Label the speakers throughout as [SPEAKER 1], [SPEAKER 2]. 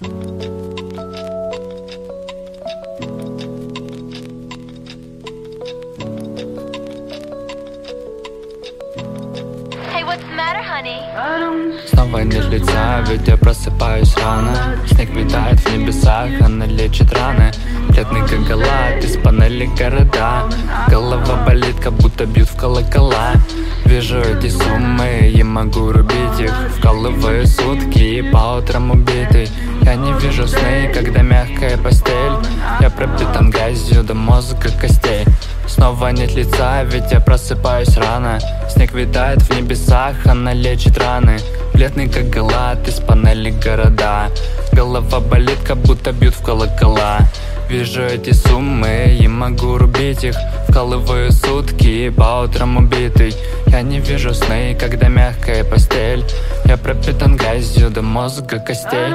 [SPEAKER 1] Снова нет лица, ведь я просыпаюсь рано. Снег витает в небесах, она лечит раны. Бледный как галат, из панели города. Голова болит, как будто бьют в колокола. Вижу эти суммы и могу рубить их. Вкалываю сутки и по утрам убитый. Я не вижу сны, когда мягкая постель. Я пропитан газью до мозга костей. Снова нет лица, ведь я просыпаюсь рано. Снег витает в небесах, она лечит раны Бледный как галат из панели города. Голова болит, как будто бьют в колокола. Вижу эти суммы и могу рубить их. Вкалываю сутки по утрам убитый. Я не вижу сны, когда мягкая постель. Я пропитан газью до мозга костей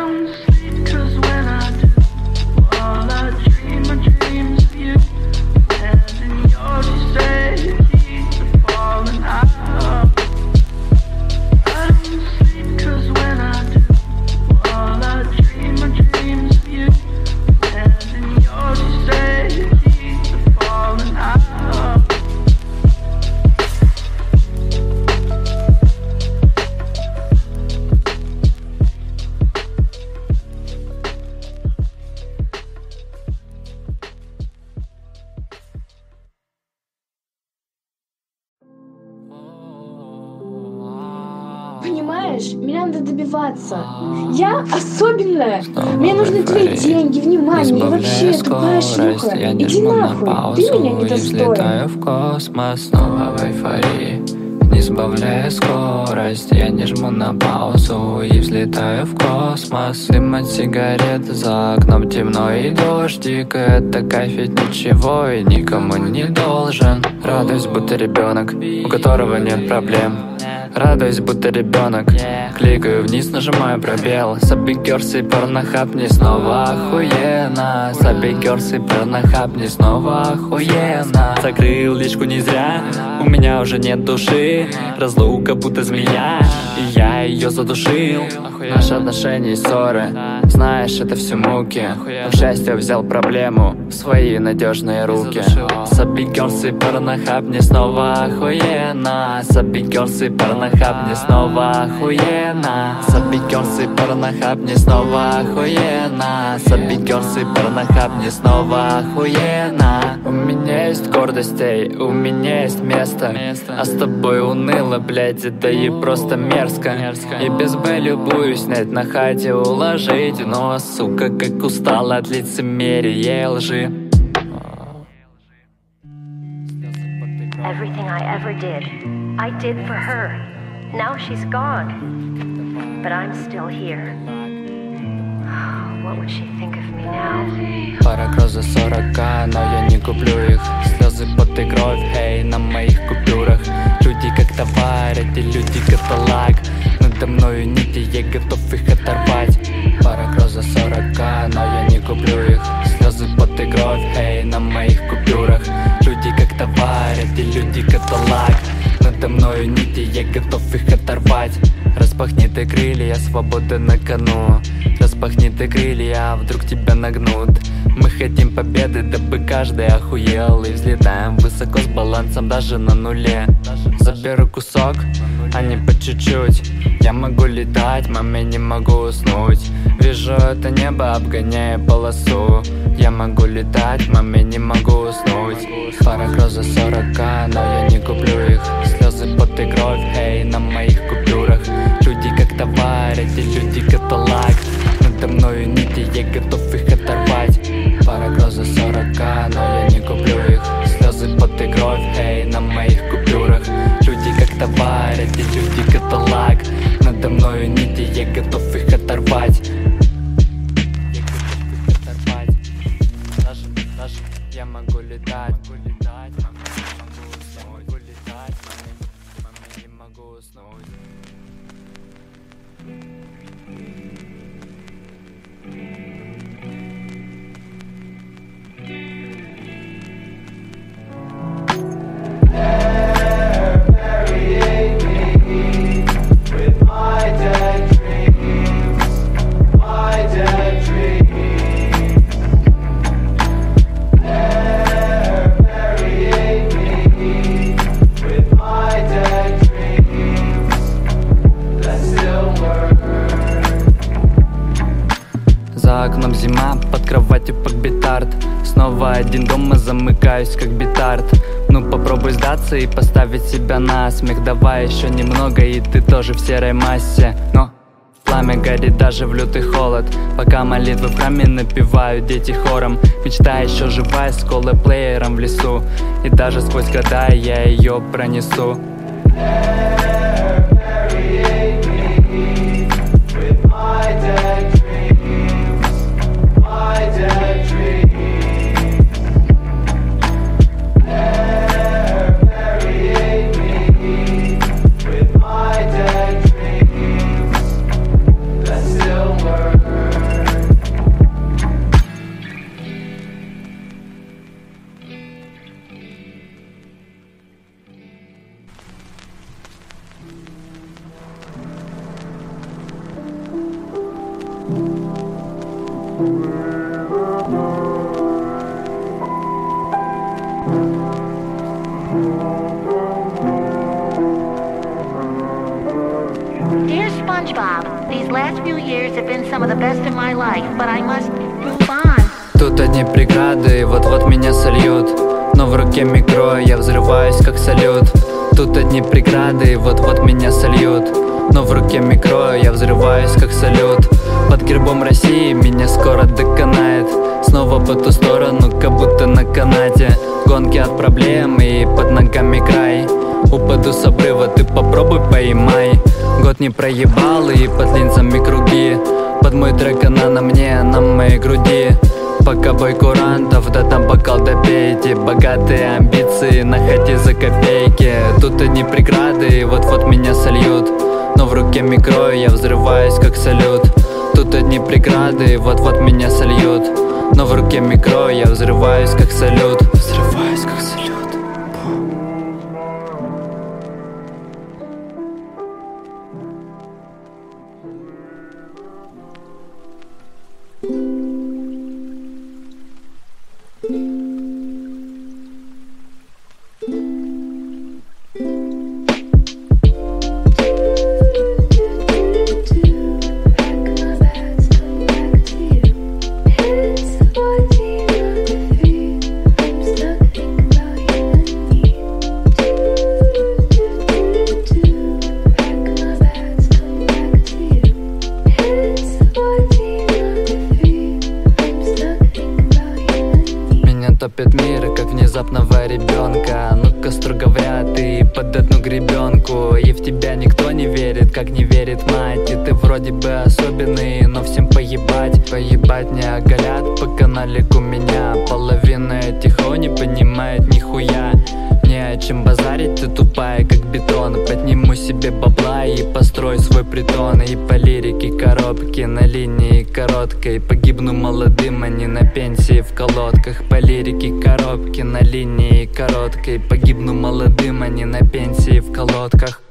[SPEAKER 2] добиваться. Я особенная. Мне нужны твои деньги, внимание и вообще тупая шлюха. Иди
[SPEAKER 1] на
[SPEAKER 2] нахуй,
[SPEAKER 1] паузу
[SPEAKER 2] ты меня не достоин.
[SPEAKER 1] в космос Снова в эйфории Не сбавляя скорость Я не жму на паузу и взлетаю в космос Дым от сигарет за окном темно и дождик Это кайф ведь ничего и никому не должен Радуюсь, будто ребенок, у которого нет проблем Радуюсь, будто ребенок. Кликаю вниз, нажимаю пробел. Сабикерс и порнохаб не снова охуенно. Сабикерс и порнохаб не снова охуенно. Закрыл личку не зря У меня уже нет души. Разлука будто змея И я ее задушил. Наши отношения и ссоры Знаешь, это все муки. Но, К счастью, взял проблему В свои надежные руки. Сабикерс и порнохаб не снова охуенно. Сабикерс и порнохаб не снова охуенно Сабикерс и порнохаб не снова охуенно Сабикерс и порнохаб не снова охуенно У меня есть гордостей, у меня есть место. А с тобой уныло, блядь, это и просто мерзко. И без Б любую снять на хате уложить. Но, сука, как устала от лицемерия и лжи.
[SPEAKER 3] Everything I ever did, I did for her. Now she's gone, but I'm still here. What would she think of me now?
[SPEAKER 1] Пара кросс за 40, но я не куплю их Слезы, пот и кровь, эй, на моих купюрах Люди как товар, эти люди каталаг Надо мною нити, я готов готов их оторвать. Распахни ты крылья, свобода на кону. Распахни ты крылья, вдруг тебя нагнут. Мы хотим победы, дабы каждый охуел. И взлетаем высоко с балансом даже на нуле. Заберу кусок, а не по чуть-чуть. Я могу летать, маме не могу уснуть. Вижу это небо, обгоняя полосу. Я могу летать, маме не могу уснуть. Пара за 40, но кроватью под битард. Снова один дома замыкаюсь как битард. Ну попробуй сдаться и поставить себя на смех. Давай еще немного и ты тоже в серой массе. Но Пламя горит даже в лютый холод. Пока молитвы в храме напевают дети хором. Мечта еще живая с коллеплеером в лесу. И даже сквозь года я ее пронесу.
[SPEAKER 3] Dear these last few years have been some of the best in my life, but I must move on.
[SPEAKER 1] Тут одни преграды, вот-вот меня сольют. Но в руке микро, я взрываюсь как салют. Тут одни преграды, вот-вот меня сольют. Но в руке микро, я взрываюсь как салют. Под гербом России меня скоро доконает. Снова по ту сторону, как будто на канате. Гонки от проблем и под ногами край. Упаду с обрыва, ты попробуй поймай Год не проебал и под линзами круги. Под мой трек она на мне, на моей груди. Пока бой курантов, да там бокал допейте. Богатые амбиции, находи за копейки. Тут одни преграды, вот-вот меня сольют. Но в руке микро, я взрываюсь как салют. Тут одни преграды, вот-вот меня сольют. Но в руке микро, я взрываюсь как салют. Взрываюсь как салют под одну гребенку И в тебя никто не верит, как не верит мать. И ты вроде бы особенный, но всем поебать Поебать не оголят. По каналику меня Половина этих о не понимает нихуя О чем базарить, ты тупая, как бетон. Подниму себе бабла и построй свой притон. И по лирике коробки на линии короткой Погибну молодым, а не на пенсии в колодках. По лирике коробки на линии короткой Погибну молодым, а не на пенсии в колодках